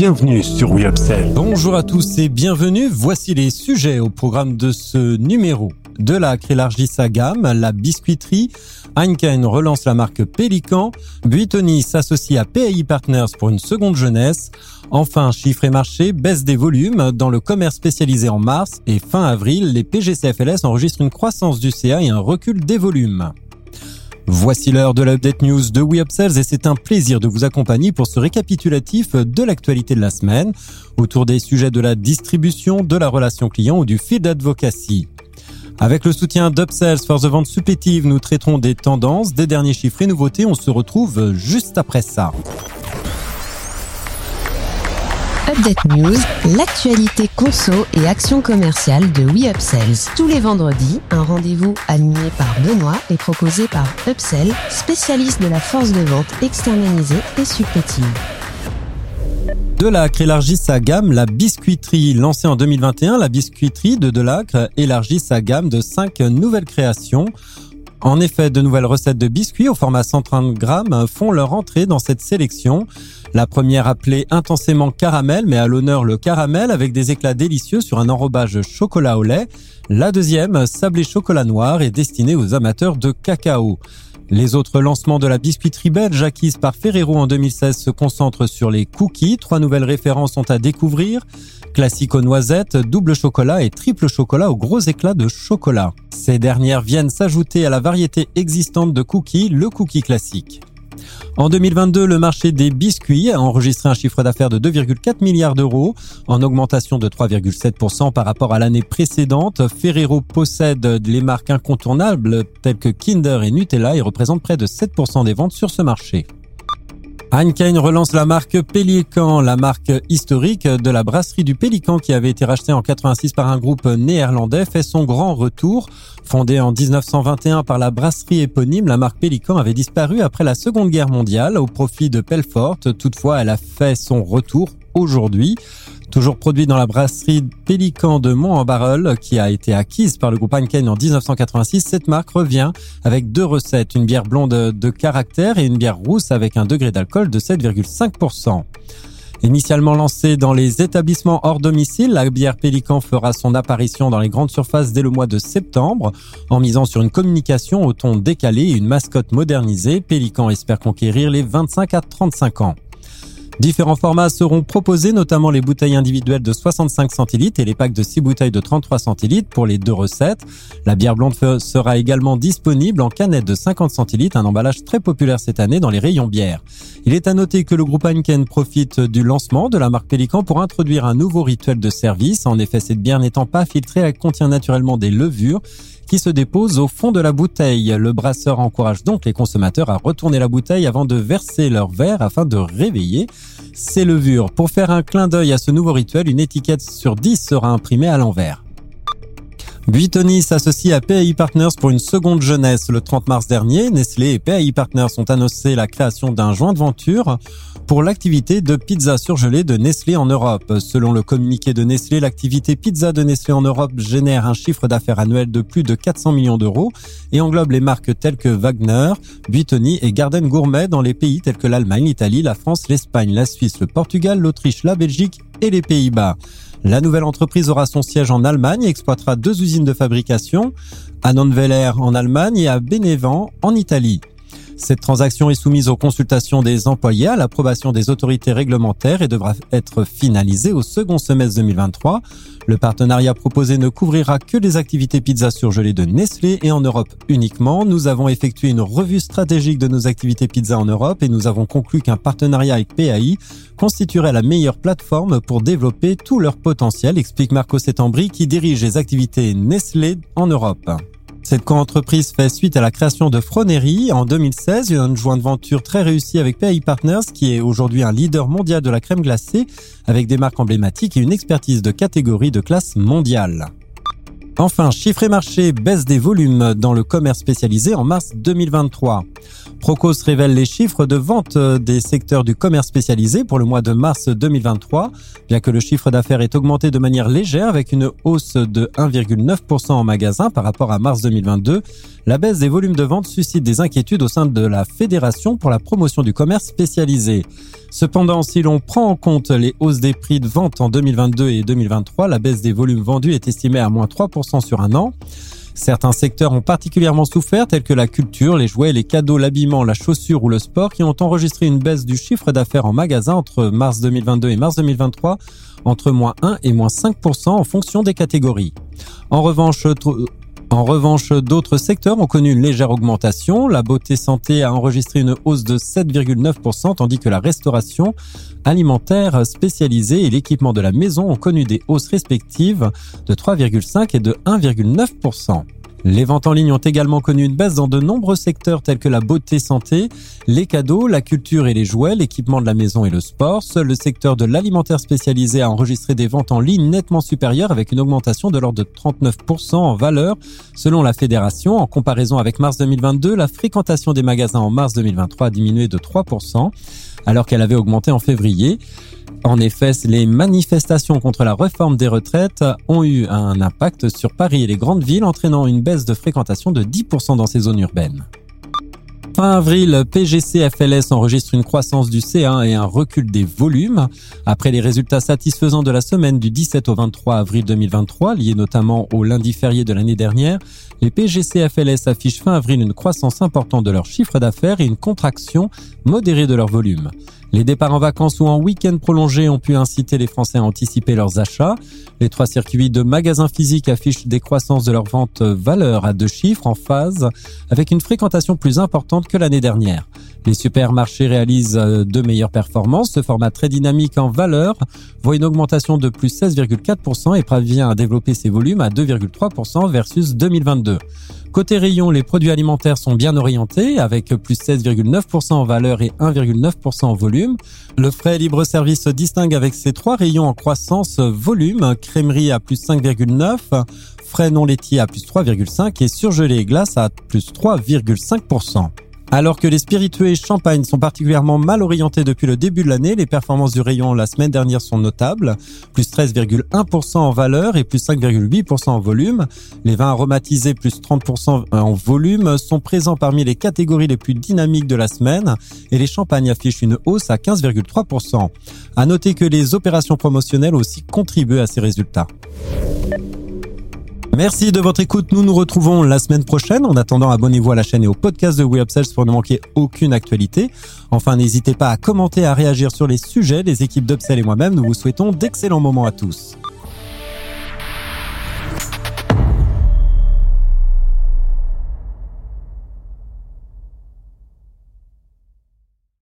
bienvenue sur We Bonjour à tous et bienvenue. Voici les sujets au programme de ce numéro. De l'acre élargit sa gamme, la biscuiterie, Heineken relance la marque Pélican, Buitoni s'associe à PAI Partners pour une seconde jeunesse, enfin chiffre et marché, baisse des volumes dans le commerce spécialisé en mars et fin avril, les PGCFLS enregistrent une croissance du CA et un recul des volumes. Voici l'heure de l'update news de WeUpsells et c'est un plaisir de vous accompagner pour ce récapitulatif de l'actualité de la semaine autour des sujets de la distribution, de la relation client ou du field advocacy. Avec le soutien d'Upsells, force de vente supplétive, nous traiterons des tendances, des derniers chiffres et nouveautés. On se retrouve juste après ça. Update News, l'actualité conso et action commerciale de WeUpsells. Tous les vendredis, un rendez-vous animé par Benoît et proposé par Upsell, spécialiste de la force de vente externalisée et supplétive. Delacre élargit sa gamme, la biscuiterie. Lancée en 2021, la biscuiterie de Delacre élargit sa gamme de 5 nouvelles créations. En effet, de nouvelles recettes de biscuits au format 130 grammes font leur entrée dans cette sélection. La première appelée intensément caramel, mais à l'honneur le caramel avec des éclats délicieux sur un enrobage chocolat au lait. La deuxième, sablé chocolat noir, est destinée aux amateurs de cacao. Les autres lancements de la biscuiterie belge acquise par Ferrero en 2016 se concentrent sur les cookies. Trois nouvelles références sont à découvrir. Classique aux noisettes, double chocolat et triple chocolat aux gros éclats de chocolat. Ces dernières viennent s'ajouter à la variété existante de cookies, le cookie classique. En 2022, le marché des biscuits a enregistré un chiffre d'affaires de 2,4 milliards d'euros, en augmentation de 3,7% par rapport à l'année précédente. Ferrero possède les marques incontournables telles que Kinder et Nutella et représente près de 7% des ventes sur ce marché. Heineken relance la marque Pélican, la marque historique de la brasserie du Pélican qui avait été rachetée en 86 par un groupe néerlandais fait son grand retour. Fondée en 1921 par la brasserie éponyme, la marque Pélican avait disparu après la Seconde Guerre mondiale au profit de Pelfort. Toutefois, elle a fait son retour aujourd'hui. Toujours produit dans la brasserie Pélican de Mont-en-Barœul, qui a été acquise par le groupe Heineken en 1986, cette marque revient avec deux recettes, une bière blonde de caractère et une bière rousse avec un degré d'alcool de 7,5%. Initialement lancée dans les établissements hors domicile, la bière Pélican fera son apparition dans les grandes surfaces dès le mois de septembre. En misant sur une communication au ton décalé et une mascotte modernisée, Pélican espère conquérir les 25 à 35 ans. Différents formats seront proposés, notamment les bouteilles individuelles de 65 centilitres et les packs de 6 bouteilles de 33 centilitres pour les deux recettes. La bière blonde sera également disponible en canette de 50 centilitres, un emballage très populaire cette année dans les rayons bière. Il est à noter que le groupe Heineken profite du lancement de la marque Pélican pour introduire un nouveau rituel de service. En effet, cette bière n'étant pas filtrée, elle contient naturellement des levures qui se dépose au fond de la bouteille. Le brasseur encourage donc les consommateurs à retourner la bouteille avant de verser leur verre afin de réveiller ces levures. Pour faire un clin d'œil à ce nouveau rituel, une étiquette sur 10 sera imprimée à l'envers. Buitoni s'associe à PAI Partners pour une seconde jeunesse. Le 30 mars dernier, Nestlé et PAI Partners ont annoncé la création d'un joint de venture pour l'activité de pizza surgelée de Nestlé en Europe. Selon le communiqué de Nestlé, l'activité pizza de Nestlé en Europe génère un chiffre d'affaires annuel de plus de 400 millions d'euros et englobe les marques telles que Wagner, Buitoni et Garden Gourmet dans les pays tels que l'Allemagne, l'Italie, la France, l'Espagne, la Suisse, le Portugal, l'Autriche, la Belgique et les Pays-Bas. La nouvelle entreprise aura son siège en Allemagne et exploitera deux usines de fabrication, à Nonveller en Allemagne et à Benevent en Italie. Cette transaction est soumise aux consultations des employés, à l'approbation des autorités réglementaires et devra être finalisée au second semestre 2023. Le partenariat proposé ne couvrira que les activités pizza surgelées de Nestlé et en Europe uniquement. Nous avons effectué une revue stratégique de nos activités pizza en Europe et nous avons conclu qu'un partenariat avec PAI constituerait la meilleure plateforme pour développer tout leur potentiel, explique Marco Setambri qui dirige les activités Nestlé en Europe. Cette co-entreprise fait suite à la création de Fronery en 2016, une jointe venture très réussie avec PAI Partners qui est aujourd'hui un leader mondial de la crème glacée avec des marques emblématiques et une expertise de catégorie de classe mondiale. Enfin, chiffre et marché baisse des volumes dans le commerce spécialisé en mars 2023. Procos révèle les chiffres de vente des secteurs du commerce spécialisé pour le mois de mars 2023. Bien que le chiffre d'affaires ait augmenté de manière légère avec une hausse de 1,9% en magasin par rapport à mars 2022, la baisse des volumes de vente suscite des inquiétudes au sein de la Fédération pour la promotion du commerce spécialisé. Cependant, si l'on prend en compte les hausses des prix de vente en 2022 et 2023, la baisse des volumes vendus est estimée à moins 3% sur un an. Certains secteurs ont particulièrement souffert, tels que la culture, les jouets, les cadeaux, l'habillement, la chaussure ou le sport, qui ont enregistré une baisse du chiffre d'affaires en magasin entre mars 2022 et mars 2023, entre moins 1 et moins 5% en fonction des catégories. En revanche, en revanche, d'autres secteurs ont connu une légère augmentation. La beauté santé a enregistré une hausse de 7,9%, tandis que la restauration alimentaire spécialisée et l'équipement de la maison ont connu des hausses respectives de 3,5 et de 1,9%. Les ventes en ligne ont également connu une baisse dans de nombreux secteurs tels que la beauté santé, les cadeaux, la culture et les jouets, l'équipement de la maison et le sport. Seul le secteur de l'alimentaire spécialisé a enregistré des ventes en ligne nettement supérieures avec une augmentation de l'ordre de 39% en valeur selon la fédération. En comparaison avec mars 2022, la fréquentation des magasins en mars 2023 a diminué de 3% alors qu'elle avait augmenté en février. En effet, les manifestations contre la réforme des retraites ont eu un impact sur Paris et les grandes villes, entraînant une baisse de fréquentation de 10% dans ces zones urbaines. Fin avril, PGC FLS enregistre une croissance du C1 et un recul des volumes. Après les résultats satisfaisants de la semaine du 17 au 23 avril 2023, liés notamment au lundi férié de l'année dernière, les PGC FLS affichent fin avril une croissance importante de leur chiffre d'affaires et une contraction modérée de leur volume. Les départs en vacances ou en week-end prolongé ont pu inciter les Français à anticiper leurs achats. Les trois circuits de magasins physiques affichent des croissances de leurs ventes valeur à deux chiffres en phase avec une fréquentation plus importante que l'année dernière. Les supermarchés réalisent euh, de meilleures performances. Ce format très dynamique en valeur voit une augmentation de plus 16,4% et parvient à développer ses volumes à 2,3% versus 2022. Côté rayon, les produits alimentaires sont bien orientés avec plus 16,9% en valeur et 1,9% en volume. Le frais libre-service se distingue avec ses trois rayons en croissance volume, crèmerie à plus 5,9%, frais non laitiers à plus 3,5% et surgelé et glace à plus 3,5%. Alors que les spiritueux et champagne sont particulièrement mal orientés depuis le début de l'année, les performances du rayon la semaine dernière sont notables, plus 13,1% en valeur et plus 5,8% en volume. Les vins aromatisés plus 30% en volume sont présents parmi les catégories les plus dynamiques de la semaine et les champagnes affichent une hausse à 15,3%. À noter que les opérations promotionnelles aussi contribuent à ces résultats. Merci de votre écoute. Nous nous retrouvons la semaine prochaine. En attendant, abonnez-vous à la chaîne et au podcast de WeUpsells pour ne manquer aucune actualité. Enfin, n'hésitez pas à commenter, à réagir sur les sujets. Les équipes d'Upsell et moi-même, nous vous souhaitons d'excellents moments à tous.